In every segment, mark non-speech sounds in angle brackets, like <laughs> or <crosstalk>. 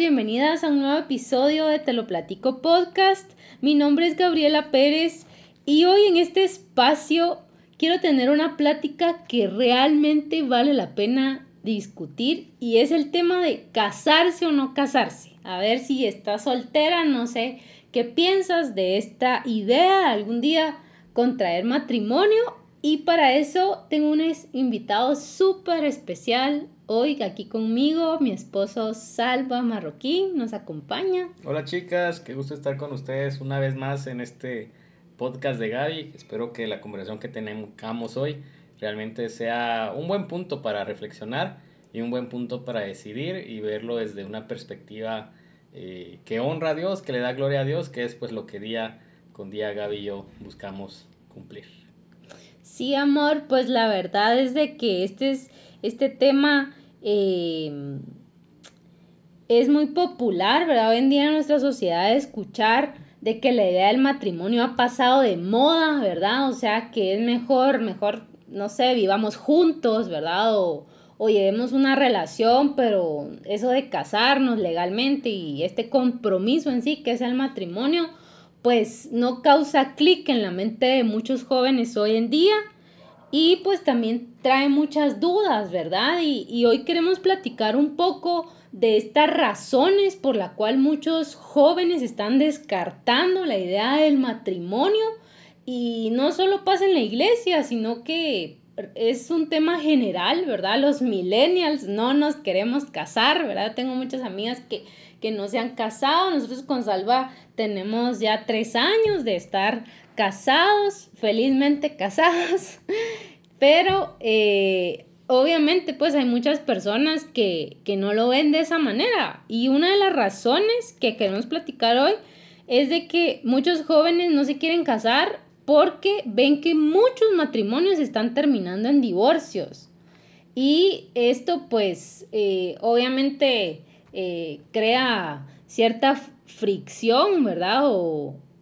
bienvenidas a un nuevo episodio de Te lo platico podcast. Mi nombre es Gabriela Pérez y hoy en este espacio quiero tener una plática que realmente vale la pena discutir y es el tema de casarse o no casarse. A ver si estás soltera, no sé qué piensas de esta idea de algún día contraer matrimonio y para eso tengo un invitado súper especial hoy aquí conmigo. Mi esposo Salva Marroquín nos acompaña. Hola chicas, qué gusto estar con ustedes una vez más en este podcast de Gaby. Espero que la conversación que tenemos hoy realmente sea un buen punto para reflexionar y un buen punto para decidir y verlo desde una perspectiva eh, que honra a Dios, que le da gloria a Dios, que es pues lo que día con día Gaby y yo buscamos cumplir. Sí, amor, pues la verdad es de que este, es, este tema em, es muy popular, ¿verdad? Hoy en día en nuestra sociedad escuchar de que la idea del matrimonio ha pasado de moda, ¿verdad? O sea, que es mejor, mejor, no sé, vivamos juntos, ¿verdad? O, o llevemos una relación, pero eso de casarnos legalmente y este compromiso en sí, que es el matrimonio, pues no causa clic en la mente de muchos jóvenes hoy en día y pues también trae muchas dudas, ¿verdad? Y, hoy queremos platicar un poco de estas razones por la cual muchos jóvenes están descartando la idea del matrimonio y no solo pasa en la iglesia, sino que es un tema general, ¿verdad? Los millennials no nos queremos casar, ¿verdad? Tengo muchas amigas que, que no se han casado. Nosotros con Salva tenemos ya tres años de estar casados, felizmente casados. <laughs> Pero eh, obviamente pues hay muchas personas que, que no lo ven de esa manera. Y una de las razones que queremos platicar hoy es de que muchos jóvenes no se quieren casar porque ven que muchos matrimonios están terminando en divorcios. Y esto pues eh, obviamente eh, crea cierta fricción, ¿verdad?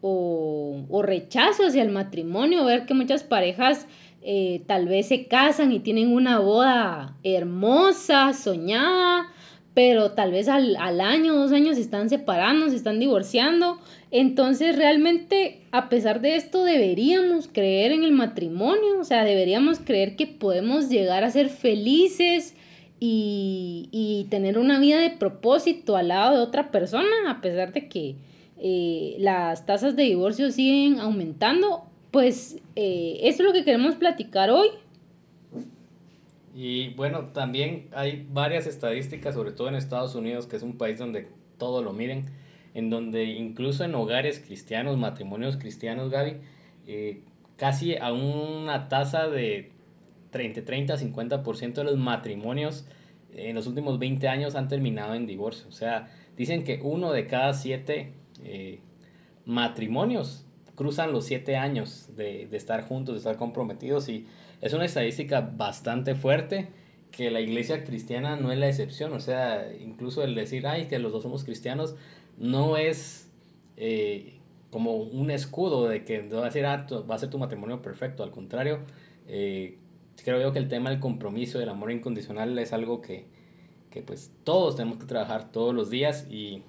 Rechazo hacia el matrimonio, ver que muchas parejas eh, tal vez se casan y tienen una boda hermosa, soñada, pero tal vez al, al año, dos años se están separando, se están divorciando. Entonces realmente a pesar de esto deberíamos creer en el matrimonio, o sea, deberíamos creer que podemos llegar a ser felices y, y tener una vida de propósito al lado de otra persona, a pesar de que eh, las tasas de divorcio siguen aumentando. Pues eh, eso es lo que queremos platicar hoy. Y bueno, también hay varias estadísticas, sobre todo en Estados Unidos, que es un país donde todo lo miden, en donde incluso en hogares cristianos, matrimonios cristianos, Gaby, eh, casi a una tasa de 30, 30, 50% de los matrimonios en los últimos 20 años han terminado en divorcio. O sea, dicen que uno de cada siete eh, matrimonios cruzan los siete años de, de estar juntos, de estar comprometidos y es una estadística bastante fuerte que la iglesia cristiana no es la excepción, o sea, incluso el decir, ay, que los dos somos cristianos, no es eh, como un escudo de que va a, ser, ah, va a ser tu matrimonio perfecto, al contrario, eh, creo yo que el tema del compromiso, del amor incondicional es algo que, que pues todos tenemos que trabajar todos los días y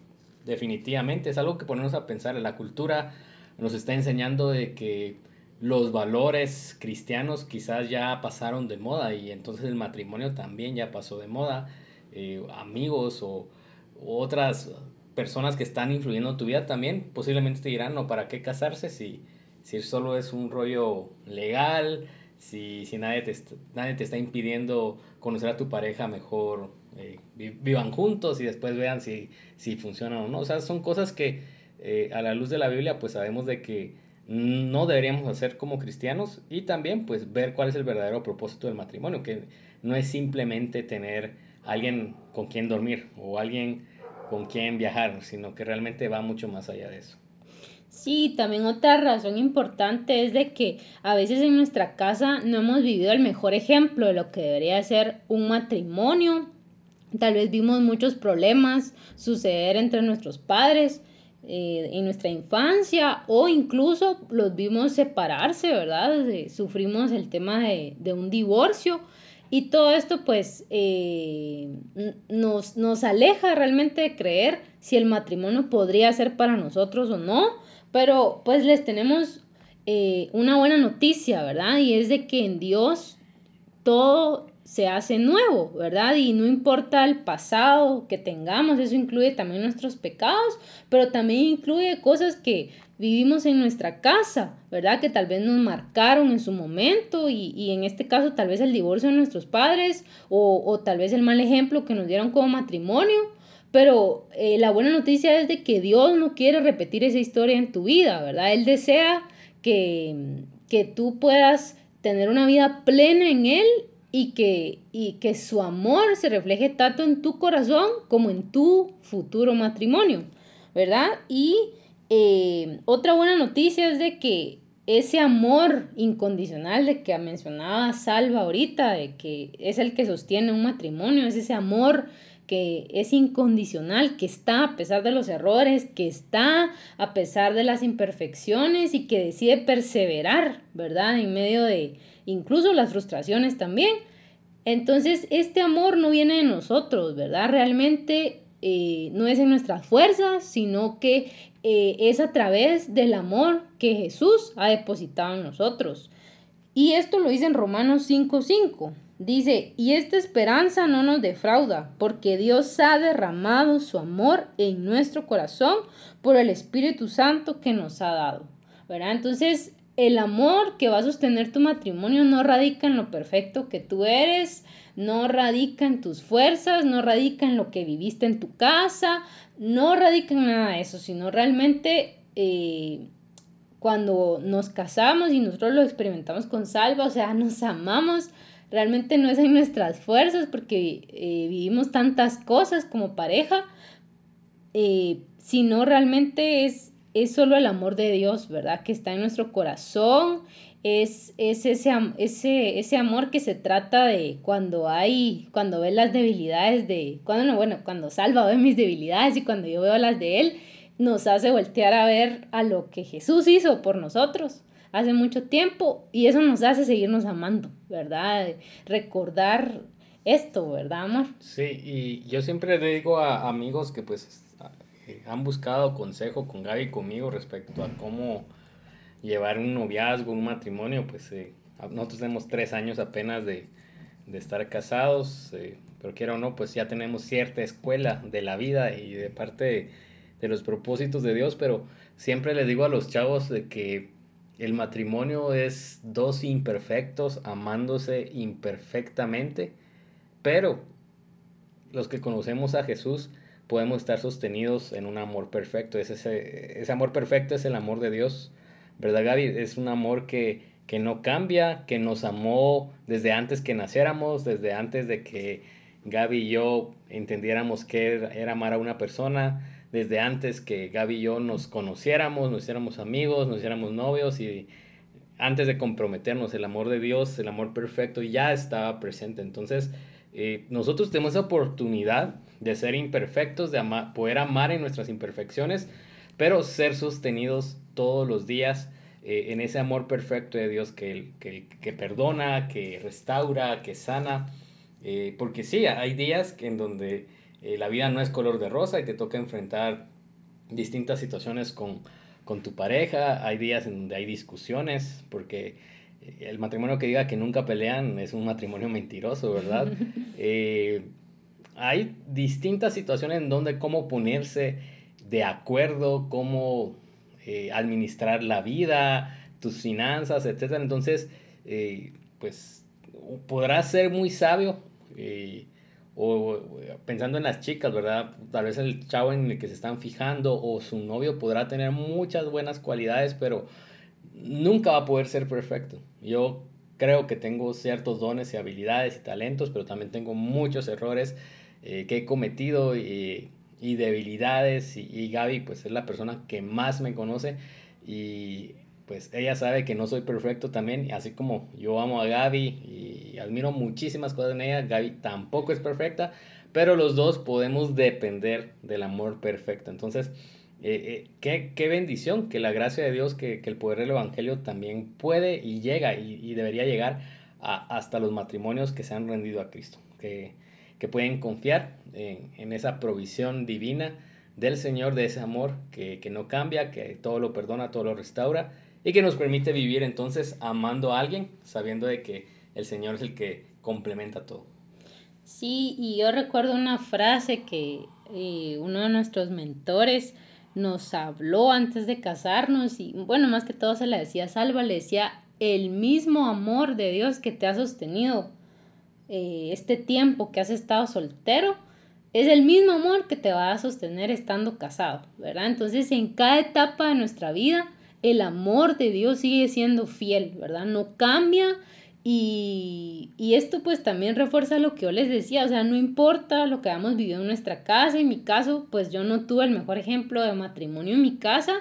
definitivamente es algo que ponernos a pensar, la cultura nos está enseñando de que los valores cristianos quizás ya pasaron de moda y entonces el matrimonio también ya pasó de moda. Eh, amigos o, otras personas que están influyendo en tu vida también posiblemente te dirán, no, ¿para qué casarse si, si solo es un rollo legal? Si, si nadie, te, nadie te está impidiendo conocer a tu pareja mejor, eh, vivan juntos y después vean si, si funciona o no. O sea, son cosas que eh, a la luz de la Biblia pues sabemos de que no deberíamos hacer como cristianos y también pues ver cuál es el verdadero propósito del matrimonio, que no es simplemente tener alguien con quien dormir o alguien con quien viajar, sino que realmente va mucho más allá de eso. Sí, también otra razón importante es de que a veces en nuestra casa no hemos vivido el mejor ejemplo de lo que debería ser un matrimonio. Tal vez vimos muchos problemas suceder entre nuestros padres eh, en nuestra infancia o incluso los vimos separarse, ¿verdad? Sufrimos el tema de, un divorcio Y todo esto pues eh, nos, nos aleja realmente de creer si el matrimonio podría ser para nosotros o no, pero pues les tenemos eh, una buena noticia, ¿verdad? Y es de que en Dios todo se hace nuevo, ¿verdad? Y no importa el pasado que tengamos, eso incluye también nuestros pecados, pero también incluye cosas que vivimos en nuestra casa, ¿verdad? Que tal vez nos marcaron en su momento y, en este caso tal vez el divorcio de nuestros padres o, o, tal vez el mal ejemplo que nos dieron como matrimonio. Pero eh, la buena noticia es de que Dios no quiere repetir esa historia en tu vida, ¿verdad? Él desea que, que tú puedas tener una vida plena en Él y que, y que su amor se refleje tanto en tu corazón como en tu futuro matrimonio, ¿verdad? Y eh, otra buena noticia es de que ese amor incondicional de que mencionaba Salva ahorita, de que es el que sostiene un matrimonio, es ese amor que es incondicional, que está a pesar de los errores, que está a pesar de las imperfecciones y que decide perseverar, ¿verdad? En medio de incluso las frustraciones también. Entonces, este amor no viene de nosotros, ¿verdad? Realmente eh, no es en nuestras fuerzas, sino que eh, es a través del amor que Jesús ha depositado en nosotros. Y esto lo dice en Romanos 5:5. Dice, y esta esperanza no nos defrauda, porque Dios ha derramado su amor en nuestro corazón por el Espíritu Santo que nos ha dado. ¿Verdad? Entonces, el amor que va a sostener tu matrimonio no radica en lo perfecto que tú eres, no radica en tus fuerzas, no radica en lo que viviste en tu casa, no radica en nada de eso, sino realmente eh, cuando nos casamos y nosotros lo experimentamos con Salva, o sea, nos amamos, realmente no es en nuestras fuerzas porque eh, vivimos tantas cosas como pareja, eh, sino realmente es, es solo el amor de Dios, ¿verdad? Que está en nuestro corazón es, ese, ese, ese amor que se trata de cuando hay, cuando ve las debilidades de, cuando no, bueno, cuando Salva ve mis debilidades y cuando yo veo las de Él, nos hace voltear a ver a lo que Jesús hizo por nosotros hace mucho tiempo y eso nos hace seguirnos amando, ¿verdad? Recordar esto, ¿verdad, amor? Sí, y yo siempre le digo a amigos que pues han buscado consejo con Gaby y conmigo respecto a cómo llevar un noviazgo, un matrimonio, pues eh, nosotros tenemos tres años apenas de, de estar casados, eh, pero quiera o no, pues ya tenemos cierta escuela de la vida y de parte de, de, los propósitos de Dios, pero siempre les digo a los chavos de que el matrimonio es dos imperfectos amándose imperfectamente, pero los que conocemos a Jesús podemos estar sostenidos en un amor perfecto. ese, ese amor perfecto es el amor de Dios ¿verdad Gaby? Es un amor que, que no cambia, que nos amó desde antes que naciéramos, desde antes de que Gaby y yo entendiéramos qué era amar a una persona, desde antes que Gaby y yo nos conociéramos, nos hiciéramos amigos, nos hiciéramos novios y antes de comprometernos, el amor de Dios, el amor perfecto ya estaba presente. Entonces, eh, nosotros tenemos esa oportunidad de ser imperfectos, de poder amar en nuestras imperfecciones, pero ser sostenidos todos los días eh, en ese amor perfecto de Dios que, que, que perdona, que restaura, que sana. Eh, porque sí, hay días en donde eh, la vida no es color de rosa y te toca enfrentar distintas situaciones con, con tu pareja, hay días en donde hay discusiones, porque el matrimonio que diga que nunca pelean es un matrimonio mentiroso, ¿verdad? <laughs> hay distintas situaciones en donde cómo ponerse de acuerdo, cómo eh, administrar la vida, tus finanzas, etc. Entonces, eh, pues podrás ser muy sabio. Eh, o pensando en las chicas, ¿verdad? Tal vez el chavo en el que se están fijando o su novio podrá tener muchas buenas cualidades, pero nunca va a poder ser perfecto. Yo creo que tengo ciertos dones y habilidades y talentos, pero también tengo muchos errores que he cometido y y debilidades y, Gaby pues es la persona que más me conoce y pues ella sabe que no soy perfecto también, así como yo amo a Gaby y admiro muchísimas cosas en ella, Gaby tampoco es perfecta, pero los dos podemos depender del amor perfecto. Entonces, eh, eh, qué, bendición que la gracia de Dios, que, el poder del Evangelio también puede y llega y, y, debería llegar hasta los matrimonios que se han rendido a Cristo, que, pueden confiar en, esa provisión divina del Señor, de ese amor que, que no cambia, que todo lo perdona, todo lo restaura y que nos permite vivir entonces amando a alguien, sabiendo de que el Señor es el que complementa todo. Sí, y yo recuerdo una frase que eh, uno de nuestros mentores nos habló antes de casarnos y bueno, más que todo se le decía Salva, le decía el mismo amor de Dios que te ha sostenido eh, este tiempo que has estado soltero, es el mismo amor que te va a sostener estando casado, ¿verdad? Entonces en cada etapa de nuestra vida el amor de Dios sigue siendo fiel, ¿verdad? No cambia y, esto pues también refuerza lo que yo les decía, o sea, no importa lo que hayamos vivido en nuestra casa, en mi caso, pues yo no tuve el mejor ejemplo de matrimonio en mi casa,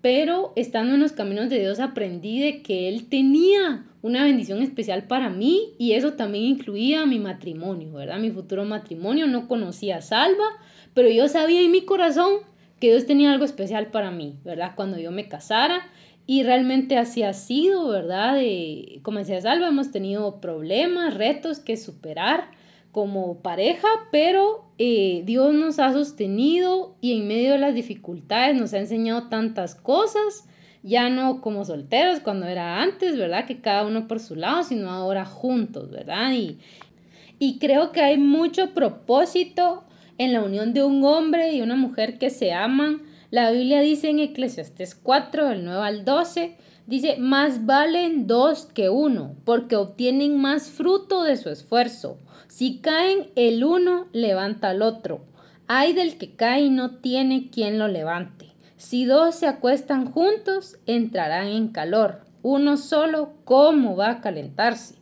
pero estando en los caminos de Dios aprendí de que Él tenía una bendición especial para mí y eso también incluía mi matrimonio, ¿verdad? Mi futuro matrimonio, no conocía a Salva, pero yo sabía en mi corazón que Dios tenía algo especial para mí, ¿verdad? Cuando yo me casara y realmente así ha sido, ¿verdad? De, como decía Salva, hemos tenido problemas, retos que superar como pareja, pero eh, Dios nos ha sostenido y en medio de las dificultades nos ha enseñado tantas cosas, ya no como solteros cuando era antes, ¿verdad? Que cada uno por su lado, sino ahora juntos, ¿verdad? Y, y creo que hay mucho propósito en la unión de un hombre y una mujer que se aman la Biblia dice en Eclesiastes 4, del 9 al 12, dice, más valen dos que uno, porque obtienen más fruto de su esfuerzo. Si caen el uno, levanta al otro. Hay del que cae y no tiene quien lo levante. Si dos se acuestan juntos, entrarán en calor. Uno solo, ¿cómo va a calentarse?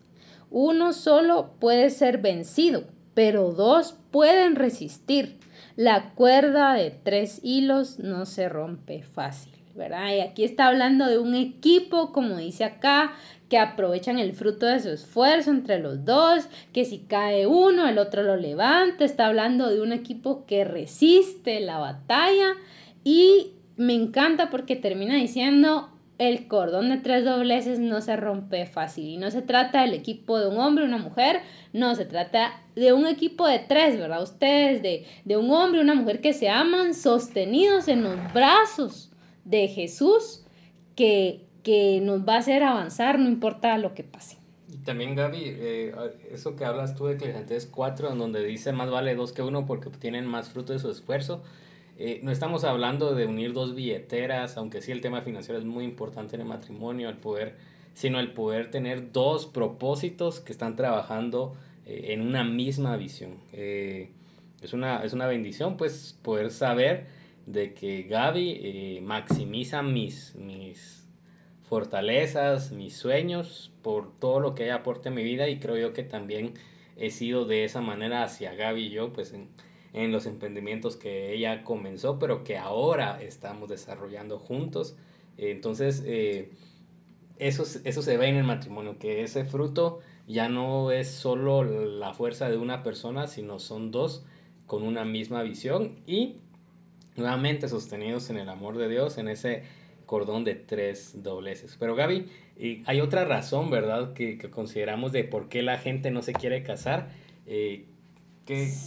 Uno solo puede ser vencido, pero dos pueden resistir. La cuerda de tres hilos no se rompe fácil, ¿verdad? Y aquí está hablando de un equipo, como dice acá, que aprovechan el fruto de su esfuerzo entre los dos, que si cae uno, el otro lo levanta. Está hablando de un equipo que resiste la batalla y me encanta porque termina diciendo el cordón de tres dobleces no se rompe fácil. Y no se trata del equipo de un hombre, una mujer, no, se trata de un equipo de tres, ¿verdad? Ustedes, de, de un hombre una mujer que se aman, sostenidos en los brazos de Jesús, que, que nos va a hacer avanzar, no importa lo que pase. Y también, Gaby, eh, eso que hablas tú de Eclesiastes 4, en donde dice más vale dos que uno porque obtienen más fruto de su esfuerzo eh, no estamos hablando de unir dos billeteras, aunque sí el tema financiero es muy importante en el matrimonio, el poder, sino el poder tener dos propósitos que están trabajando eh, en una misma visión. Eh, es, una, es una bendición pues poder saber de que Gaby maximiza mis, mis fortalezas, mis sueños por todo lo que ella aporte en mi vida y creo yo que también he sido de esa manera hacia Gaby y yo pues en los emprendimientos que ella comenzó, pero que ahora estamos desarrollando juntos. Entonces, eh, eso, eso se ve en el matrimonio, que ese fruto ya no es solo la fuerza de una persona, sino son dos con una misma visión y nuevamente sostenidos en el amor de Dios, en ese cordón de tres dobleces. Pero Gaby, hay otra razón, ¿verdad?, que, consideramos de por qué la gente no se quiere casar. Eh,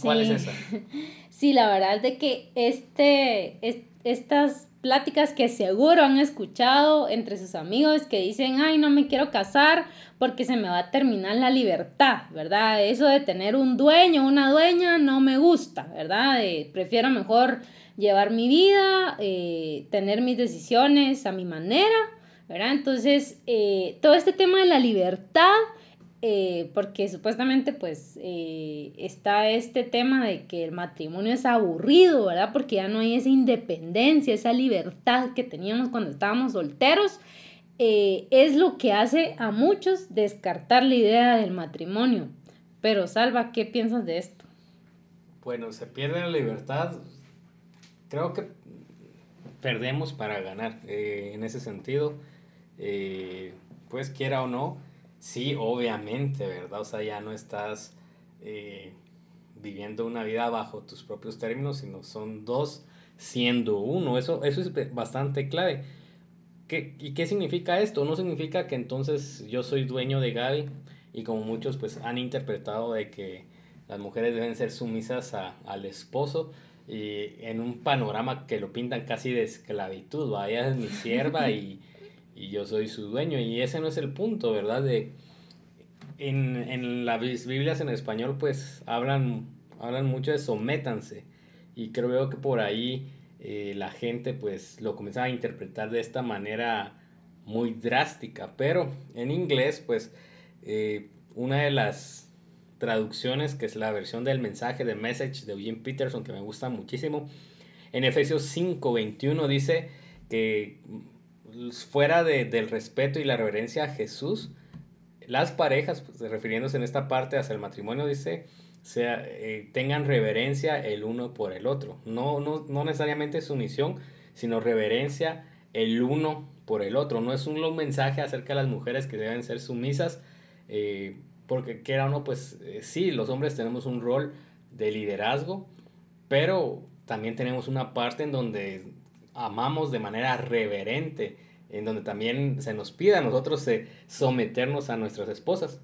¿Cuál es esa? <laughs> Sí, la verdad es de que este, estas pláticas que seguro han escuchado entre sus amigos que dicen, ay, no me quiero casar porque se me va a terminar la libertad, ¿verdad? Eso de tener un dueño, una dueña, no me gusta, ¿verdad? prefiero mejor llevar mi vida, eh, tener mis decisiones a mi manera, ¿verdad? Entonces, eh, todo este tema de la libertad eh, porque supuestamente pues eh, está este tema de que el matrimonio es aburrido, ¿verdad? Porque ya no hay esa independencia, esa libertad que teníamos cuando estábamos solteros. Eh, es lo que hace a muchos descartar la idea del matrimonio. Pero Salva, ¿qué piensas de esto? Bueno, se pierde la libertad. Creo que perdemos para ganar en ese sentido. pues quiera o no, Sí, obviamente, ¿verdad? O sea, ya no estás eh, viviendo una vida bajo tus propios términos, sino son dos siendo uno. Eso, eso es bastante clave. ¿Qué, ¿Y qué significa esto? No significa que entonces yo soy dueño de Gaby y como muchos pues han interpretado de que las mujeres deben ser sumisas a, al esposo y en un panorama que lo pintan casi de esclavitud, ella es mi sierva <laughs> y, y, yo soy su dueño. Y ese no es el punto, ¿verdad? De, en, en las Biblias en español pues hablan, hablan mucho de sométanse. Y creo que por ahí eh, la gente pues lo comenzaba a interpretar de esta manera muy drástica, pero en inglés pues eh, una de las traducciones que es la versión del mensaje de Message de Eugene Peterson que me gusta muchísimo, en Efesios 5:21 dice que fuera del respeto y la reverencia a Jesús, las parejas, pues, refiriéndose en esta parte hacia el matrimonio, dice, sea, eh, tengan reverencia el uno por el otro. No, no, no necesariamente sumisión, sino reverencia el uno por el otro. No es un, mensaje acerca de las mujeres que deben ser sumisas, eh, porque quiera o no, pues eh, sí, los hombres tenemos un rol de liderazgo, pero también tenemos una parte en donde amamos de manera reverente, en donde también se nos pide a nosotros someternos a nuestras esposas.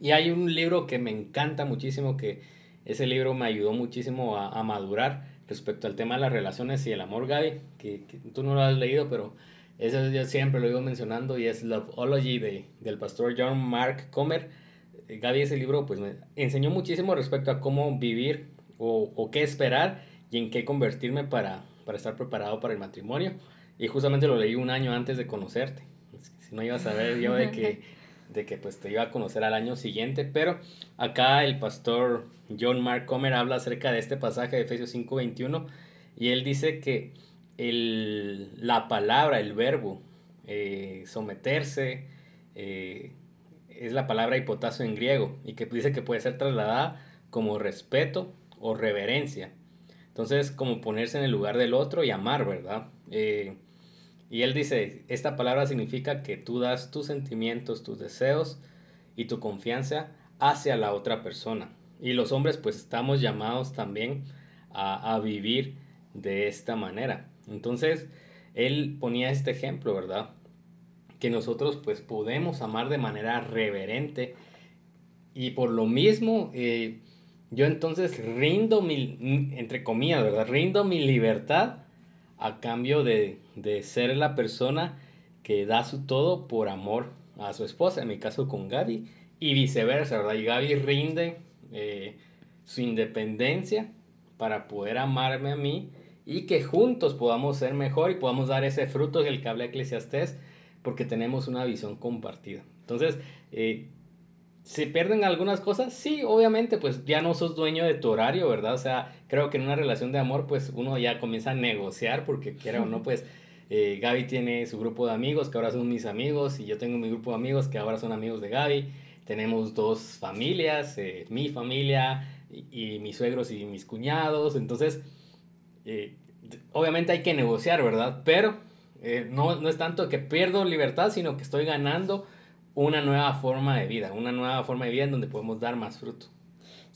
Y hay un libro que me encanta muchísimo, que ese libro me ayudó muchísimo a, madurar respecto al tema de las relaciones y el amor, Gaby, que, tú no lo has leído, pero eso yo siempre lo iba mencionando y es Loveology de, del pastor John Mark Comer. Eh, Gaby, ese libro pues me enseñó muchísimo respecto a cómo vivir o, o qué esperar y en qué convertirme para, para estar preparado para el matrimonio. Y justamente lo leí un año antes de conocerte. Si no ibas a ver yo de que <laughs> de que pues te iba a conocer al año siguiente, pero acá el pastor John Mark Comer habla acerca de este pasaje de Efesios 5:21 y él dice que el, la palabra, el verbo, eh, someterse, eh, es la palabra hipotasio en griego y que dice que puede ser trasladada como respeto o reverencia. Entonces, como ponerse en el lugar del otro y amar, ¿verdad? Eh, y él dice, esta palabra significa que tú das tus sentimientos, tus deseos y tu confianza hacia la otra persona. Y los hombres pues estamos llamados también a, vivir de esta manera. Entonces, él ponía este ejemplo, ¿verdad? Que nosotros pues podemos amar de manera reverente y por lo mismo eh, yo entonces rindo mi, entre comillas, ¿verdad? Rindo mi libertad a cambio de, ser la persona que da su todo por amor a su esposa, en mi caso con Gaby, y viceversa, ¿verdad? Y Gaby rinde eh, su independencia para poder amarme a mí y que juntos podamos ser mejor y podamos dar ese fruto del que habla Eclesiastés porque tenemos una visión compartida. Entonces, eh, ¿Se pierden algunas cosas? Sí, obviamente, pues ya no sos dueño de tu horario, ¿verdad? O sea, creo que en una relación de amor, pues uno ya comienza a negociar, porque quiera o no, pues eh, Gaby tiene su grupo de amigos, que ahora son mis amigos, y yo tengo mi grupo de amigos, que ahora son amigos de Gaby. Tenemos dos familias, eh, mi familia y, mis suegros y mis cuñados. Entonces, eh, obviamente hay que negociar, ¿verdad? Pero no, no es tanto que pierdo libertad, sino que estoy ganando una nueva forma de vida, una nueva forma de vida en donde podemos dar más fruto.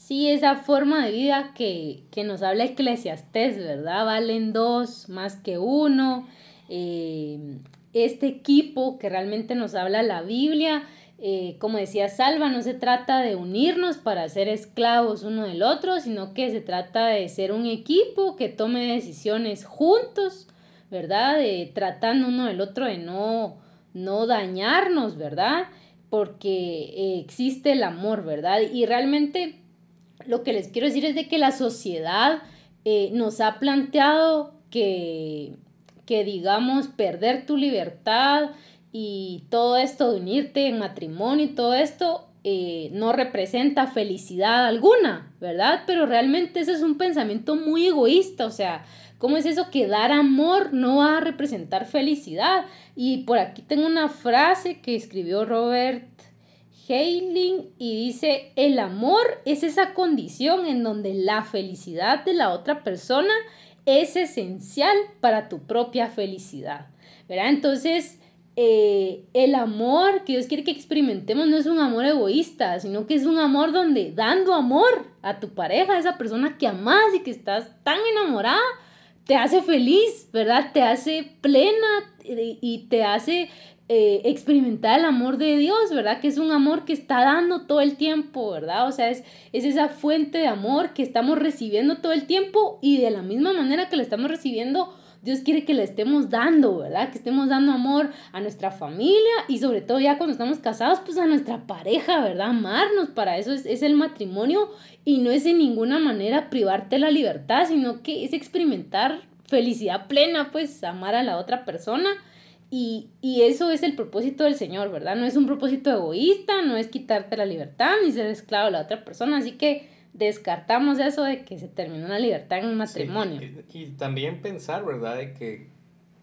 Sí, esa forma de vida que, nos habla Eclesiastés, ¿verdad? Valen dos más que uno. Eh, este equipo que realmente nos habla la Biblia, eh, como decía Salva, no se trata de unirnos para ser esclavos uno del otro, sino que se trata de ser un equipo que tome decisiones juntos, ¿verdad? De, tratando uno del otro de no no dañarnos, ¿verdad? Porque eh, existe el amor, ¿verdad? Y realmente lo que les quiero decir es de que la sociedad eh, nos ha planteado que, que, digamos, perder tu libertad y todo esto de unirte en matrimonio y todo esto eh, no representa felicidad alguna, ¿verdad? Pero realmente ese es un pensamiento muy egoísta, o sea, ¿Cómo es eso que dar amor no va a representar felicidad? Y por aquí tengo una frase que escribió Robert Heiling y dice, el amor es esa condición en donde la felicidad de la otra persona es esencial para tu propia felicidad. ¿Verdad? Entonces, eh, el amor que Dios quiere que experimentemos no es un amor egoísta, sino que es un amor donde dando amor a tu pareja, a esa persona que amas y que estás tan enamorada, te hace feliz, ¿verdad? Te hace plena y te hace eh, experimentar el amor de Dios, ¿verdad? Que es un amor que está dando todo el tiempo, ¿verdad? O sea, es, es esa fuente de amor que estamos recibiendo todo el tiempo y de la misma manera que le estamos recibiendo, Dios quiere que le estemos dando, ¿verdad? Que estemos dando amor a nuestra familia y sobre todo ya cuando estamos casados, pues a nuestra pareja, ¿verdad? Amarnos, para eso es, es el matrimonio y no es en ninguna manera privarte la libertad, sino que es experimentar felicidad plena, pues amar a la otra persona y, eso es el propósito del Señor, ¿verdad? No es un propósito egoísta, no es quitarte la libertad ni ser esclavo de la otra persona. Así que descartamos eso de que se terminó la libertad en un matrimonio. y, también pensar, ¿verdad? De que,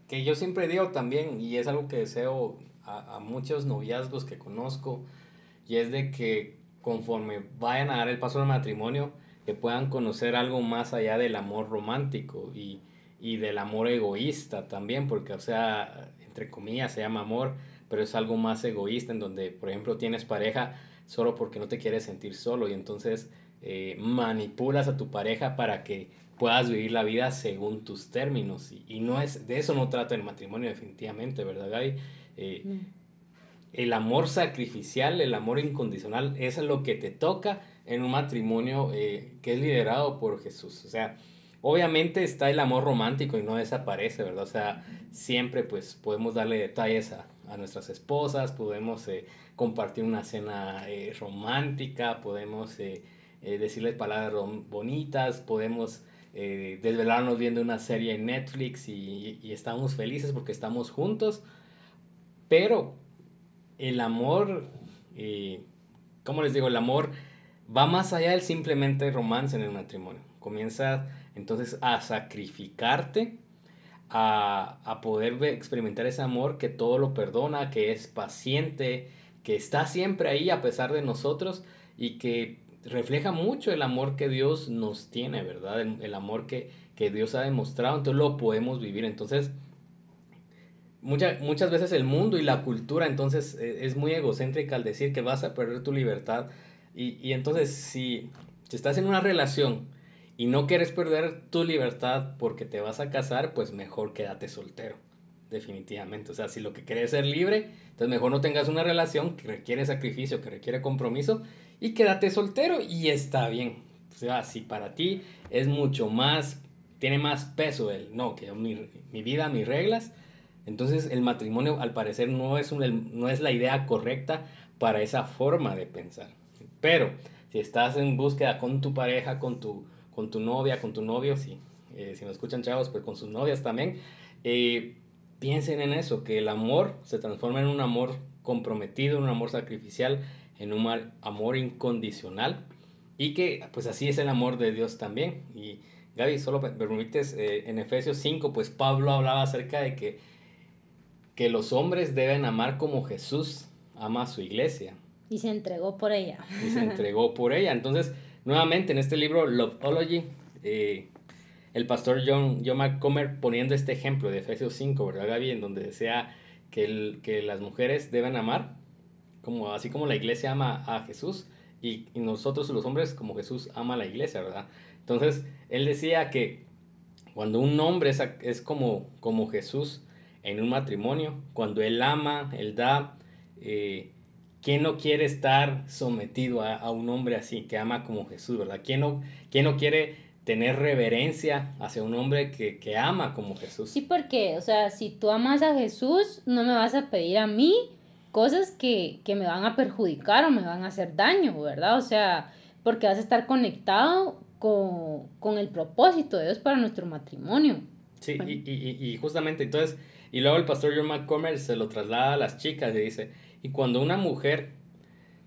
que, yo siempre digo también, y es algo que deseo a, a muchos noviazgos que conozco, y es de que conforme vayan a dar el paso al matrimonio, que puedan conocer algo más allá del amor romántico y, y del amor egoísta también, porque, o sea, entre comillas, se llama amor, pero es algo más egoísta en donde, por ejemplo, tienes pareja solo porque no te quieres sentir solo y entonces eh, manipulas a tu pareja para que puedas vivir la vida según tus términos. Y, no es, de eso no trata el matrimonio definitivamente, ¿verdad, Gaby? Eh, mm. El amor sacrificial, el amor incondicional, es lo que te toca en un matrimonio eh, que es liderado por Jesús. O sea, Obviamente está el amor romántico y no desaparece, ¿verdad? O sea, siempre pues podemos darle detalles a, nuestras esposas, podemos eh, compartir una cena eh, romántica, podemos eh, decirles palabras bonitas, podemos desvelarnos viendo una serie en Netflix y, y, estamos felices porque estamos juntos. Pero el amor, ¿cómo les digo? El amor va más allá del simplemente romance en el matrimonio. Comienza entonces, a sacrificarte, a, poder experimentar ese amor que todo lo perdona, que es paciente, que está siempre ahí a pesar de nosotros y que refleja mucho el amor que Dios nos tiene, ¿verdad? El, amor que, Dios ha demostrado, entonces lo podemos vivir. Entonces, muchas veces el mundo y la cultura entonces e, es muy egocéntrica al decir que vas a perder tu libertad. Y, y entonces, si, si estás en una relación y no quieres perder tu libertad porque te vas a casar, pues mejor quédate soltero. Definitivamente. O sea, si lo que quieres es ser libre, entonces mejor no tengas una relación que requiere sacrificio, que requiere compromiso y quédate soltero y está bien. O sea, si para ti es mucho más, tiene más peso el no, que mi, mi vida, mis reglas, entonces el matrimonio al parecer no es, un, no es la idea correcta para esa forma de pensar. Pero si estás en búsqueda con tu pareja, con tu con tu novia, con tu novio, si, eh, si nos escuchan chavos, pues con sus novias también, eh, piensen en eso, que el amor se transforma en un amor comprometido, en un amor sacrificial, en un amor incondicional y que pues así es el amor de Dios también. Y Gaby, solo me permites, eh, en Efesios 5, pues Pablo hablaba acerca de que, que los hombres deben amar como Jesús ama a su iglesia. Y se entregó por ella. Y se entregó por ella. Entonces, Nuevamente en este libro, Loveology, eh, el pastor John, John McComer poniendo este ejemplo de Efesios 5, ¿verdad, Gaby? En donde decía que, el, que las mujeres deben amar, como, así como la iglesia ama a Jesús, y, nosotros los hombres como Jesús ama a la iglesia, ¿verdad? Entonces, él decía que cuando un hombre es, es como, como Jesús en un matrimonio, cuando él ama, él da, eh, ¿Quién no quiere estar sometido a, un hombre así, que ama como Jesús, verdad? ¿Quién no, quién no quiere tener reverencia hacia un hombre que, que, ama como Jesús? Sí, porque, o sea, si tú amas a Jesús, no me vas a pedir a mí cosas que, que me van a perjudicar o me van a hacer daño, ¿verdad? O sea, porque vas a estar conectado con, con el propósito de Dios para nuestro matrimonio. Sí, y, y, y, justamente entonces, y luego el pastor John McCormick se lo traslada a las chicas y dice, y cuando una mujer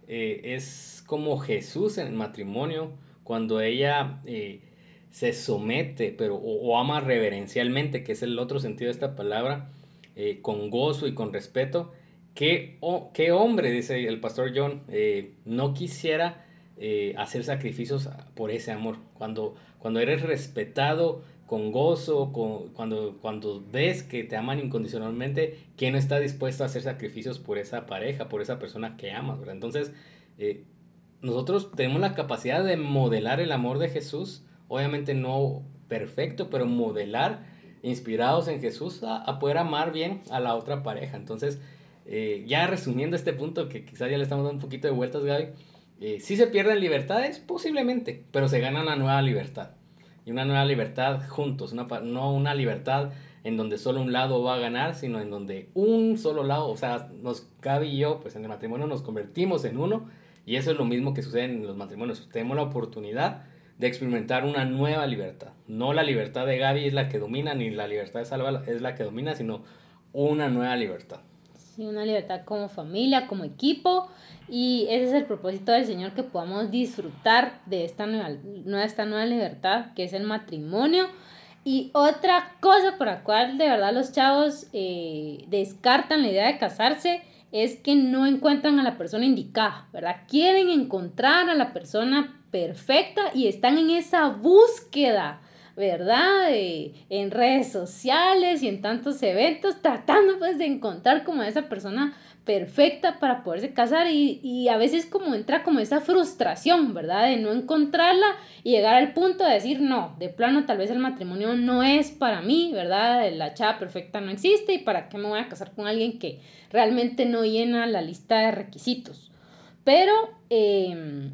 eh, es como Jesús en el matrimonio, cuando ella eh, se somete, pero o, ama reverencialmente, que es el otro sentido de esta palabra, eh, con gozo y con respeto, ¿qué, qué hombre, dice el pastor John, no quisiera hacer sacrificios por ese amor? Cuando, cuando eres respetado, con gozo, con, cuando, cuando ves que te aman incondicionalmente, ¿quién no está dispuesto a hacer sacrificios por esa pareja, por esa persona que amas? Entonces, eh, nosotros tenemos la capacidad de modelar el amor de Jesús, obviamente no perfecto, pero modelar inspirados en Jesús a, poder amar bien a la otra pareja. Entonces, eh, ya resumiendo este punto, que quizás ya le estamos dando un poquito de vueltas, Gaby, eh, si se pierden libertades, posiblemente, pero se gana una nueva libertad. Una nueva libertad juntos, no una libertad en donde solo un lado va a ganar, sino en donde un solo lado, o sea, nos, Gaby y yo, pues en el matrimonio nos convertimos en uno, y eso es lo mismo que sucede en los matrimonios. Tenemos la oportunidad de experimentar una nueva libertad. No la libertad de Gaby es la que domina, ni la libertad de Salva es la que domina, sino una nueva libertad. Sí, una libertad como familia, como equipo. Y ese es el propósito del Señor, que podamos disfrutar de esta nueva, esta nueva libertad, que es el matrimonio. Y otra cosa por la cual de verdad los chavos eh, descartan la idea de casarse es que no encuentran a la persona indicada, ¿verdad? Quieren encontrar a la persona perfecta y están en esa búsqueda, ¿verdad? en redes sociales y en tantos eventos, tratando pues de encontrar como a esa persona perfecta para poderse casar y, y, a veces como entra como esa frustración, ¿verdad? De no encontrarla y llegar al punto de decir, no, de plano tal vez el matrimonio no es para mí, ¿verdad? La chava perfecta no existe y para qué me voy a casar con alguien que realmente no llena la lista de requisitos. Pero em,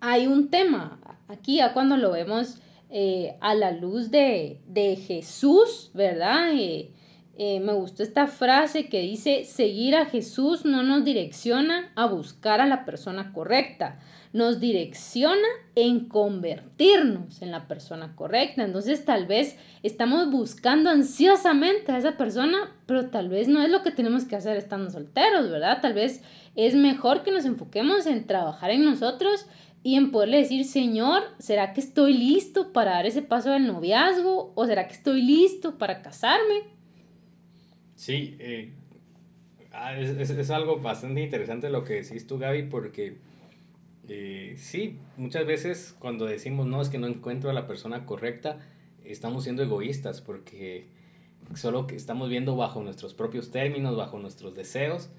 hay un tema aquí ya cuando lo vemos eh, a la luz de, Jesús, ¿verdad? Eh, eh, me gustó esta frase que dice, seguir a Jesús no nos direcciona a buscar a la persona correcta, nos direcciona en convertirnos en la persona correcta. Entonces tal vez estamos buscando ansiosamente a esa persona, pero tal vez no es lo que tenemos que hacer estando solteros, ¿verdad? Tal vez es mejor que nos enfoquemos en trabajar en nosotros y en poderle decir, Señor, ¿será que estoy listo para dar ese paso del noviazgo? ¿O será que estoy listo para casarme? Sí, eh, ah, es, algo bastante interesante lo que decís tú, Gaby, porque eh, sí, muchas veces cuando decimos no, es que no encuentro a la persona correcta, estamos siendo egoístas porque solo que estamos viendo bajo nuestros propios términos, bajo nuestros deseos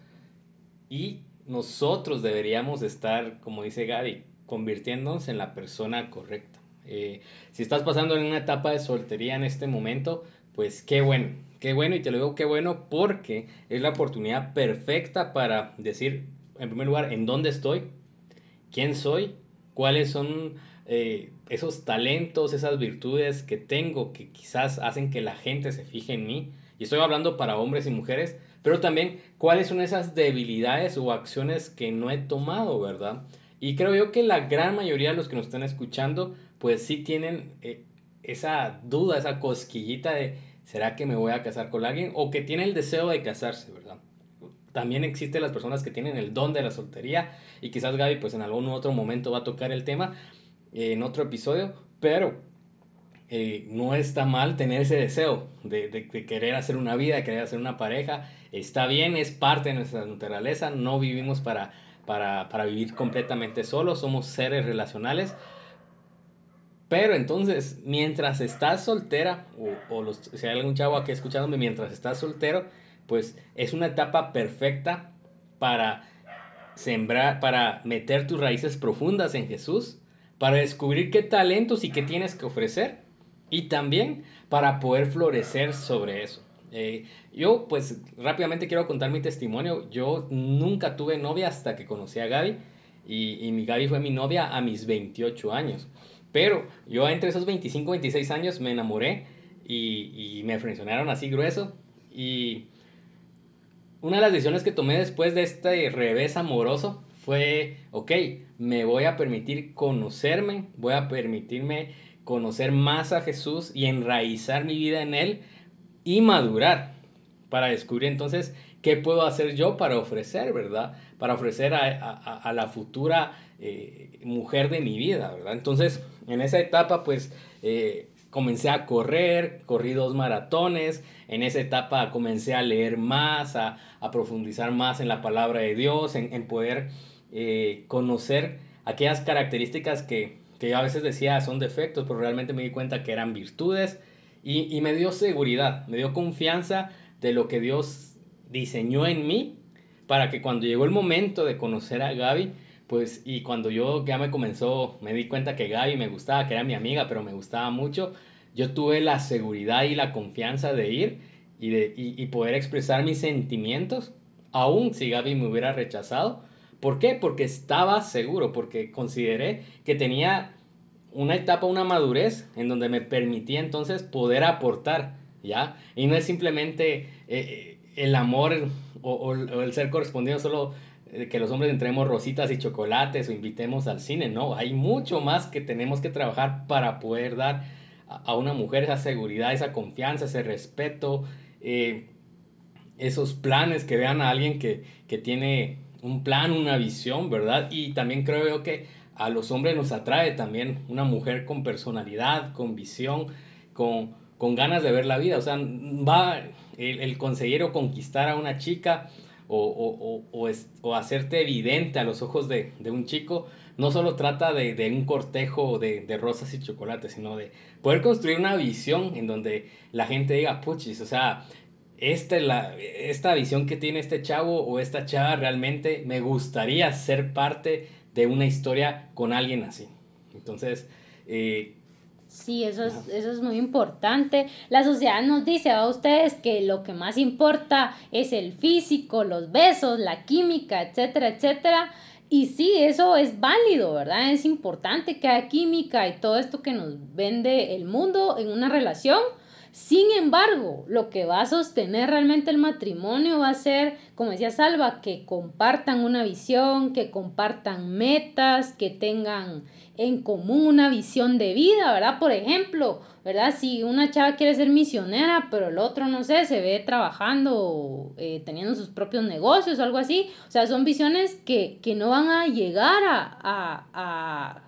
y nosotros deberíamos estar, como dice Gaby, convirtiéndonos en la persona correcta. Eh, si estás pasando en una etapa de soltería en este momento, pues qué bueno, qué bueno y te lo digo qué bueno porque es la oportunidad perfecta para decir, en primer lugar, en dónde estoy, quién soy, cuáles son eh, esos talentos, esas virtudes que tengo que quizás hacen que la gente se fije en mí. Y estoy hablando para hombres y mujeres, pero también cuáles son esas debilidades o acciones que no he tomado, ¿verdad? Y creo yo que la gran mayoría de los que nos están escuchando, pues sí tienen eh, esa duda, esa cosquillita de, ¿será que me voy a casar con alguien? O que tiene el deseo de casarse, ¿verdad? También existen las personas que tienen el don de la soltería y quizás Gaby pues en algún otro momento va a tocar el tema en otro episodio, pero eh, no está mal tener ese deseo de, de, querer hacer una vida, de querer hacer una pareja. Está bien, es parte de nuestra naturaleza, no vivimos para, para, para vivir completamente solos, somos seres relacionales, pero entonces, mientras estás soltera, o, o si hay algún chavo aquí escuchándome, mientras estás soltero, pues es una etapa perfecta para sembrar, para meter tus raíces profundas en Jesús, para descubrir qué talentos y qué tienes que ofrecer, y también para poder florecer sobre eso. Eh, yo, pues rápidamente quiero contar mi testimonio. Yo nunca tuve novia hasta que conocí a Gaby, y, y mi Gaby fue mi novia a mis 28 años. Pero yo entre esos 25, 26 años me enamoré y, me frencionaron así grueso. Y una de las decisiones que tomé después de este revés amoroso fue, ok, me voy a permitir conocerme, voy a permitirme conocer más a Jesús y enraizar mi vida en Él y madurar para descubrir entonces qué puedo hacer yo para ofrecer, ¿verdad? Para ofrecer a, la futura eh, mujer de mi vida, ¿verdad? Entonces, en esa etapa, pues, eh, comencé a correr, corrí dos maratones, en esa etapa comencé a leer más, a, profundizar más en la palabra de Dios, en, poder eh, conocer aquellas características que, que, yo a veces decía son defectos, pero realmente me di cuenta que eran virtudes y, y me dio seguridad, me dio confianza de lo que Dios diseñó en mí para que cuando llegó el momento de conocer a Gaby, pues y cuando yo ya me comenzó, me di cuenta que Gaby me gustaba, que era mi amiga, pero me gustaba mucho, yo tuve la seguridad y la confianza de ir y, de, y, poder expresar mis sentimientos, aun si Gaby me hubiera rechazado. ¿Por qué? Porque estaba seguro, porque consideré que tenía una etapa, una madurez en donde me permitía entonces poder aportar, ¿ya? Y no es simplemente eh, el amor o, o, el ser correspondido solo que los hombres entremos rositas y chocolates o invitemos al cine, no, hay mucho más que tenemos que trabajar para poder dar a una mujer esa seguridad, esa confianza, ese respeto, eh, esos planes, que vean a alguien que, tiene un plan, una visión, ¿verdad? Y también creo que a los hombres nos atrae también una mujer con personalidad, con visión, con, con ganas de ver la vida. O sea, va el, el conseguir o conquistar a una chica o, o, o, hacerte evidente a los ojos de, de un chico, no solo trata de, de un cortejo de, de, rosas y chocolates, sino de poder construir una visión en donde la gente diga, puchis, o sea, esta, la, esta visión que tiene este chavo o esta chava realmente me gustaría ser parte de una historia con alguien así. Entonces, eh, Sí, eso es, eso es muy importante. La sociedad nos dice a ustedes que lo que más importa es el físico, los besos, la química, etcétera, etcétera. Y sí, eso es válido, ¿verdad? Es importante que haya química y todo esto que nos vende el mundo en una relación. Sin embargo, lo que va a sostener realmente el matrimonio va a ser, como decía Salva, que compartan una visión, que compartan metas, que tengan en común una visión de vida, ¿verdad? Por ejemplo, ¿verdad? Si una chava quiere ser misionera, pero el otro, no sé, se ve trabajando, eh, teniendo sus propios negocios o algo así, o sea, son visiones que, no van a llegar a, a, a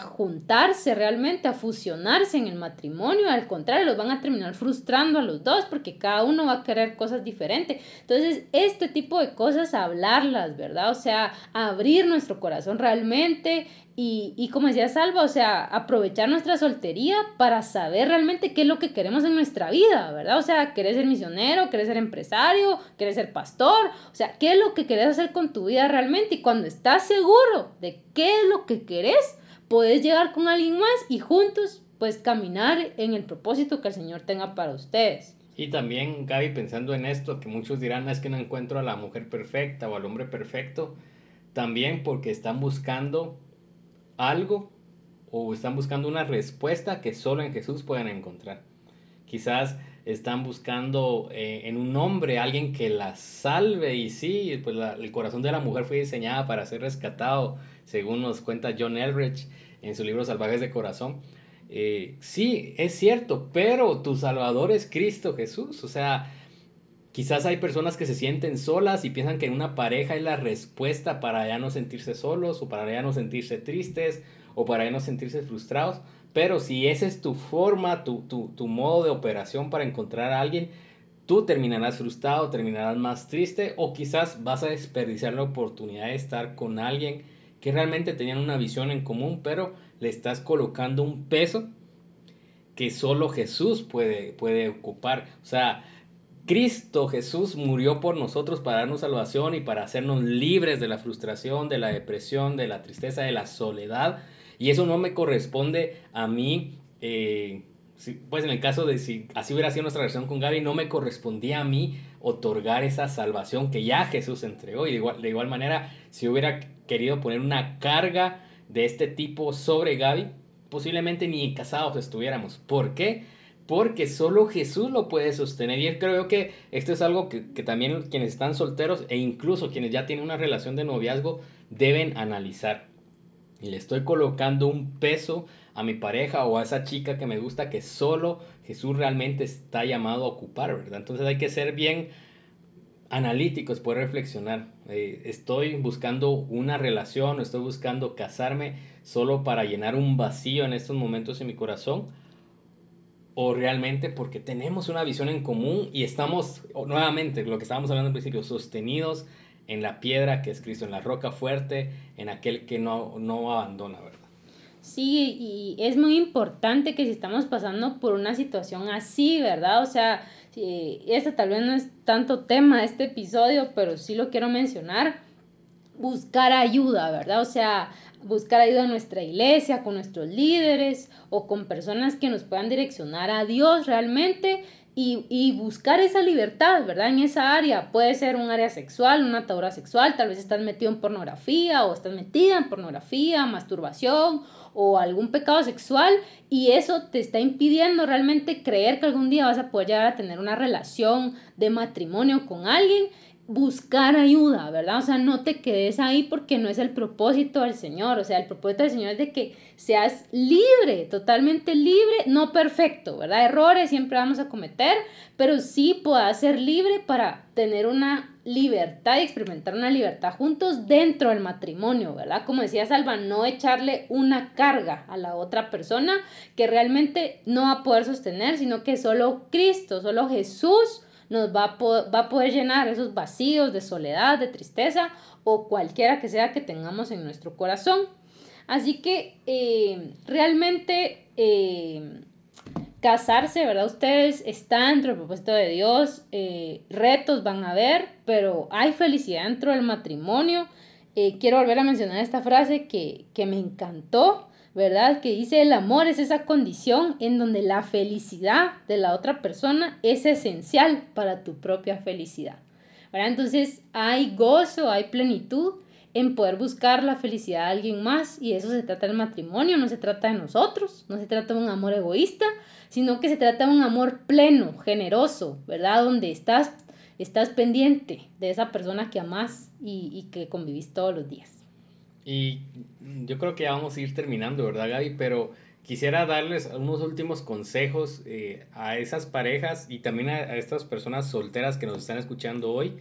juntarse realmente, a fusionarse en el matrimonio, al contrario, los van a terminar frustrando a los dos porque cada uno va a querer cosas diferentes. Entonces, este tipo de cosas, hablarlas, ¿verdad? O sea, abrir nuestro corazón realmente, y, y, como decía Salva, o sea, aprovechar nuestra soltería para saber realmente qué es lo que queremos en nuestra vida, ¿verdad? O sea, querés ser misionero, querés ser empresario, querés ser pastor, o sea, qué es lo que querés hacer con tu vida realmente. Y cuando estás seguro de qué es lo que querés, podés llegar con alguien más y juntos, pues, caminar en el propósito que el Señor tenga para ustedes. Y también, Gaby, pensando en esto, que muchos dirán, es que no encuentro a la mujer perfecta o al hombre perfecto, también porque están buscando algo o están buscando una respuesta que solo en Jesús pueden encontrar. Quizás están buscando eh, en un hombre alguien que la salve y sí, pues el corazón de la mujer fue diseñada para ser rescatado, según nos cuenta John Elrich en su libro Salvajes de Corazón. Eh, sí, es cierto, pero tu Salvador es Cristo Jesús. O sea, quizás hay personas que se sienten solas y piensan que una pareja es la respuesta para ya no sentirse solos o para ya no sentirse tristes o para ya no sentirse frustrados. Pero si esa es tu forma, tu, tu, modo de operación para encontrar a alguien, tú terminarás frustrado, terminarás más triste o quizás vas a desperdiciar la oportunidad de estar con alguien que realmente tenían una visión en común, pero le estás colocando un peso que solo Jesús puede, puede ocupar. O sea, Cristo Jesús murió por nosotros para darnos salvación y para hacernos libres de la frustración, de la depresión, de la tristeza, de la soledad y eso no me corresponde a mí, eh, pues en el caso de si así hubiera sido nuestra relación con Gaby, no me correspondía a mí otorgar esa salvación que ya Jesús entregó. Y de igual, de igual manera, si hubiera querido poner una carga de este tipo sobre Gaby, posiblemente ni casados estuviéramos. ¿Por qué? Porque solo Jesús lo puede sostener. Y creo que esto es algo que, que también quienes están solteros e incluso quienes ya tienen una relación de noviazgo deben analizar y le estoy colocando un peso a mi pareja o a esa chica que me gusta que solo Jesús realmente está llamado a ocupar, ¿verdad? Entonces hay que ser bien analíticos, poder reflexionar. Eh, estoy buscando una relación, estoy buscando casarme solo para llenar un vacío en estos momentos en mi corazón o realmente porque tenemos una visión en común y estamos, nuevamente, lo que estábamos hablando al principio, sostenidos en la piedra que es Cristo, en la roca fuerte, en aquel que no, no abandona, ¿verdad? Sí, y es muy importante que si estamos pasando por una situación así, ¿verdad? O sea, este tal vez no es tanto tema de este episodio, pero sí lo quiero mencionar. buscar ayuda, ¿verdad? O sea, buscar ayuda en nuestra iglesia, con nuestros líderes o con personas que nos puedan direccionar a Dios realmente y, buscar esa libertad, ¿verdad? En esa área. Puede ser un área sexual, una atadura sexual, tal vez estás metido en pornografía o estás metida en pornografía, masturbación o algún pecado sexual y eso te está impidiendo realmente creer que algún día vas a poder llegar a tener una relación de matrimonio con alguien buscar ayuda, ¿verdad? O sea, no te quedes ahí porque no es el propósito del Señor. O sea, el propósito del Señor es de que seas libre, totalmente libre, no perfecto, ¿verdad? Errores siempre vamos a cometer, pero sí puedas ser libre para tener una libertad y experimentar una libertad juntos dentro del matrimonio, ¿verdad? Como decía Salva, no echarle una carga a la otra persona que realmente no va a poder sostener, sino que solo Cristo, solo Jesús nos va a, va poder llenar esos vacíos de soledad, de tristeza o cualquiera que sea que tengamos en nuestro corazón. Así que eh, realmente eh, casarse, ¿verdad? Ustedes están dentro del propósito de Dios, eh, retos van a haber, pero hay felicidad dentro del matrimonio. quiero volver a mencionar esta frase que, que me encantó ¿verdad? Que dice el amor es esa condición en donde la felicidad de la otra persona es esencial para tu propia felicidad. ¿verdad? Entonces hay gozo, hay plenitud en poder buscar la felicidad de alguien más y eso se trata del matrimonio, no se trata de nosotros, no se trata de un amor egoísta, sino que se trata de un amor pleno, generoso, ¿verdad? Donde estás, estás pendiente de esa persona que amas y, y que convivís todos los días. Y yo creo que ya vamos a ir terminando, ¿verdad, Gaby? Pero quisiera darles unos últimos consejos eh, a esas parejas y también a, estas personas solteras que nos están escuchando hoy.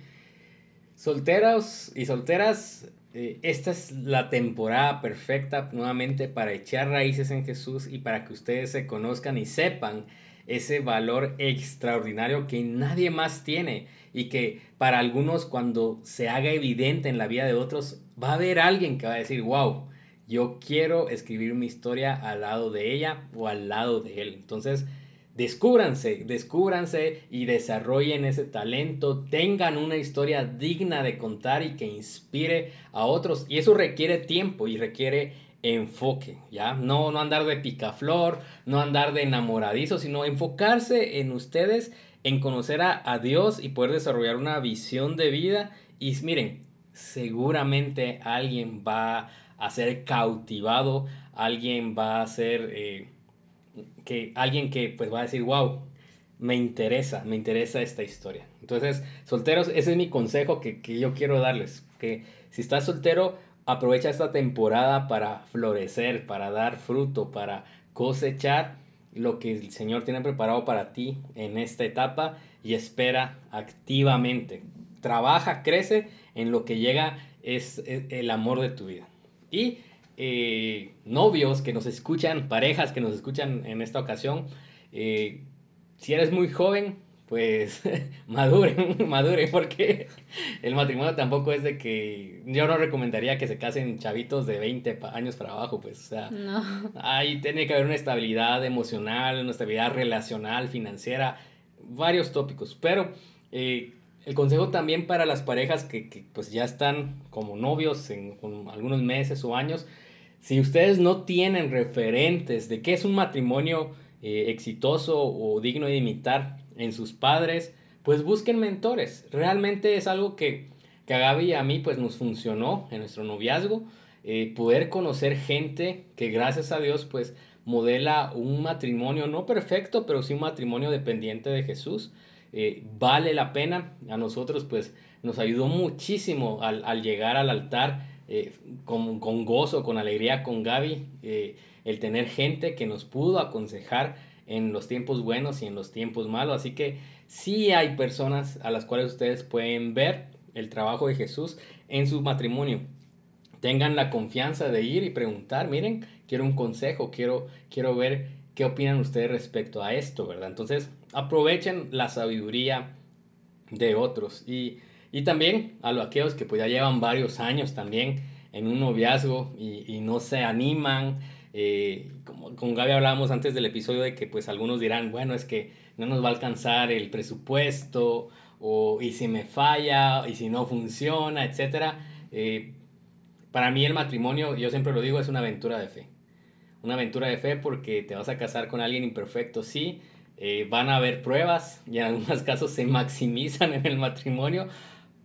Solteros y solteras, eh, esta es la temporada perfecta nuevamente para echar raíces en Jesús y para que ustedes se conozcan y sepan ese valor extraordinario que nadie más tiene y que para algunos cuando se haga evidente en la vida de otros, va a haber alguien que va a decir, wow, yo quiero escribir mi historia al lado de ella o al lado de él. Entonces, descúbranse, descúbranse y desarrollen ese talento, tengan una historia digna de contar y que inspire a otros. Y eso requiere tiempo y requiere enfoque, ¿ya? No, no andar de picaflor, no andar de enamoradizo, sino enfocarse en ustedes en conocer a, Dios y poder desarrollar una visión de vida. Y miren, seguramente alguien va a ser cautivado, alguien va a ser, eh, que, alguien que pues va a decir, wow, me interesa, me interesa esta historia. Entonces, solteros, ese es mi consejo que, que yo quiero darles, que si estás soltero, aprovecha esta temporada para florecer, para dar fruto, para cosechar lo que el Señor tiene preparado para ti en esta etapa y espera activamente. Trabaja, crece en lo que llega es, el amor de tu vida. Y eh, novios que nos escuchan, parejas que nos escuchan en esta ocasión, eh, si eres muy joven, pues <laughs> maduren, <laughs> maduren, porque el matrimonio tampoco es de que yo no recomendaría que se casen chavitos de 20 años para abajo, pues, o sea, ahí tiene que haber una estabilidad emocional, una estabilidad relacional, financiera, varios tópicos, pero eh, el consejo también para las parejas que, que pues ya están como novios en algunos meses o años, si ustedes no tienen referentes de qué es un matrimonio eh, exitoso o digno de imitar, en sus padres, pues busquen mentores. Realmente es algo que, que a Gaby y a mí pues nos funcionó en nuestro noviazgo, eh, poder conocer gente que gracias a Dios pues modela un matrimonio no perfecto, pero sí un matrimonio dependiente de Jesús. Eh, vale la pena. A nosotros pues nos ayudó muchísimo al, llegar al altar eh, con, con, gozo, con alegría con Gaby, el tener gente que nos pudo aconsejar en los tiempos buenos y en los tiempos malos. Así que sí hay personas a las cuales ustedes pueden ver el trabajo de Jesús en su matrimonio. Tengan la confianza de ir y preguntar, miren, quiero un consejo, quiero, quiero ver qué opinan ustedes respecto a esto, ¿verdad? Entonces, aprovechen la sabiduría de otros y, y también a los aquellos que pues ya llevan varios años también en un noviazgo y, y no se animan, eh, como con Gaby hablábamos antes del episodio de que pues algunos dirán, bueno, es que no nos va a alcanzar el presupuesto, o y si me falla, y si no funciona, etc. Eh, para mí el matrimonio, yo siempre lo digo, es una aventura de fe. Una aventura de fe porque te vas a casar con alguien imperfecto, sí. Eh, van a haber pruebas y en algunos <laughs> casos se maximizan en el matrimonio,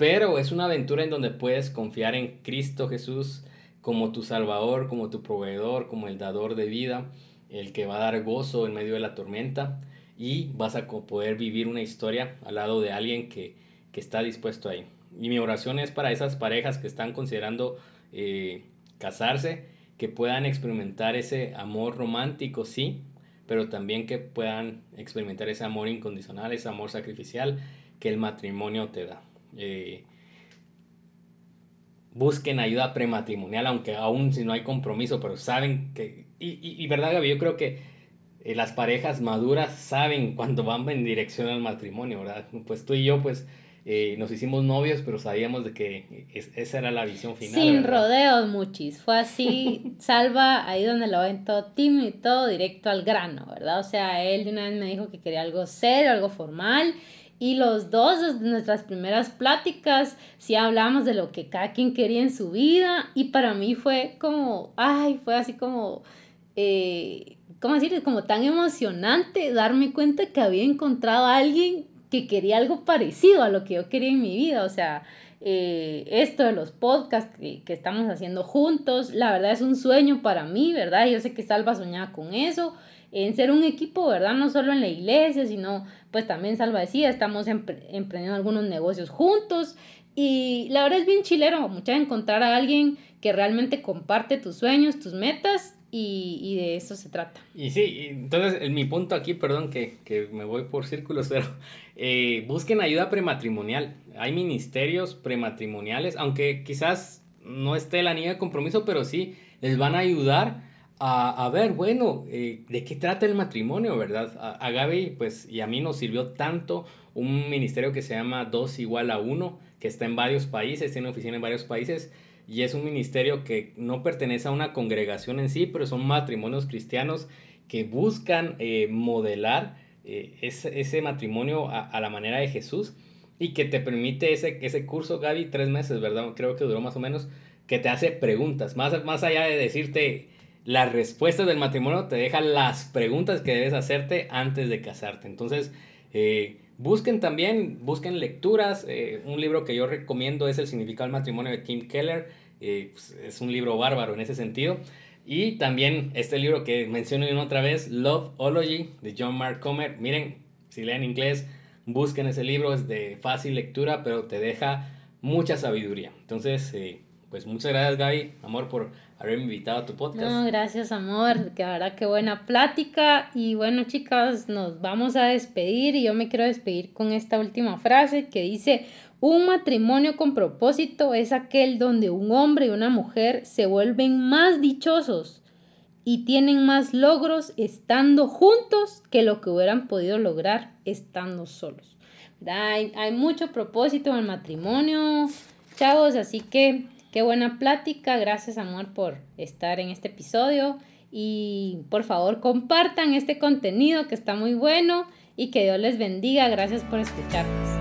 pero es una aventura en donde puedes confiar en Cristo Jesús como tu Salvador, como tu proveedor, como el dador de vida, el que va a dar gozo en medio de la tormenta y vas a poder vivir una historia al lado de alguien que, que está dispuesto ahí. Y mi oración es para esas parejas que están considerando eh, casarse, que puedan experimentar ese amor romántico, sí, pero también que puedan experimentar ese amor incondicional, ese amor sacrificial que el matrimonio te da. Eh, busquen ayuda prematrimonial, aunque aún si no hay compromiso, pero saben que... Y, y, verdad, Gaby, yo creo que eh, las parejas maduras saben cuando van en dirección al matrimonio, ¿verdad? Pues tú y yo, pues eh, nos hicimos novios, pero sabíamos de que esa era la visión final. Sin rodeos, muchis. Fue así, <laughs> salva ahí donde lo ven todo tímido y todo directo al grano, ¿verdad? O sea, él de una vez me dijo que quería algo serio, algo formal. Y los dos, nuestras primeras pláticas, sí hablamos de lo que cada quien quería en su vida. Y para mí fue como, ay, fue así como, eh, ¿cómo decir? Como tan emocionante darme cuenta que había encontrado a alguien que quería algo parecido a lo que yo quería en mi vida. O sea, eh, esto de los podcasts que, que, estamos haciendo juntos, la verdad es un sueño para mí, ¿verdad? Yo sé que Salva soñaba con eso, en ser un equipo, ¿verdad? No solo en la iglesia, sino pues también Salva decía, estamos emprendiendo algunos negocios juntos. Y la verdad es bien chilero, mucha encontrar a alguien que realmente comparte tus sueños, tus metas y, y, de eso se trata. Y sí, entonces mi punto aquí, perdón que, que me voy por círculos, <laughs> pero eh, busquen ayuda prematrimonial. Hay ministerios prematrimoniales, aunque quizás no esté la niña de compromiso, pero sí les van a ayudar a, a ver, bueno, eh, de qué trata el matrimonio, ¿verdad? A, Gaby, pues, y a mí nos sirvió tanto un ministerio que se llama 2 igual a 1, que está en varios países, tiene oficina en varios países y es un ministerio que no pertenece a una congregación en sí, pero son matrimonios cristianos que buscan eh, modelar eh, ese, ese, matrimonio a, a, la manera de Jesús y que te permite ese, ese curso, Gaby, tres meses, ¿verdad? Creo que duró más o menos, que te hace preguntas, más, más allá de decirte las respuestas del matrimonio, te deja las preguntas que debes hacerte antes de casarte. Entonces, eh, busquen también, busquen lecturas. Eh, un libro que yo recomiendo es El significado del matrimonio de Tim Keller. Eh, pues, es un libro bárbaro en ese sentido. Y también este libro que menciono otra vez, Loveology, de John Mark Comer. Miren, si leen inglés, busquen ese libro, es de fácil lectura, pero te deja mucha sabiduría. Entonces, eh, pues muchas gracias Gaby, amor, por haberme invitado a tu podcast. No, gracias amor, que verdad qué buena plática. Y bueno chicas, nos vamos a despedir y yo me quiero despedir con esta última frase que dice, un matrimonio con propósito es aquel donde un hombre y una mujer se vuelven más dichosos y tienen más logros estando juntos que lo que hubieran podido lograr estando solos. Hay, hay mucho propósito en el matrimonio, chavos, así que qué buena plática. Gracias, amor, por estar en este episodio. Y por favor, compartan este contenido que está muy bueno y que Dios les bendiga. Gracias por escucharnos.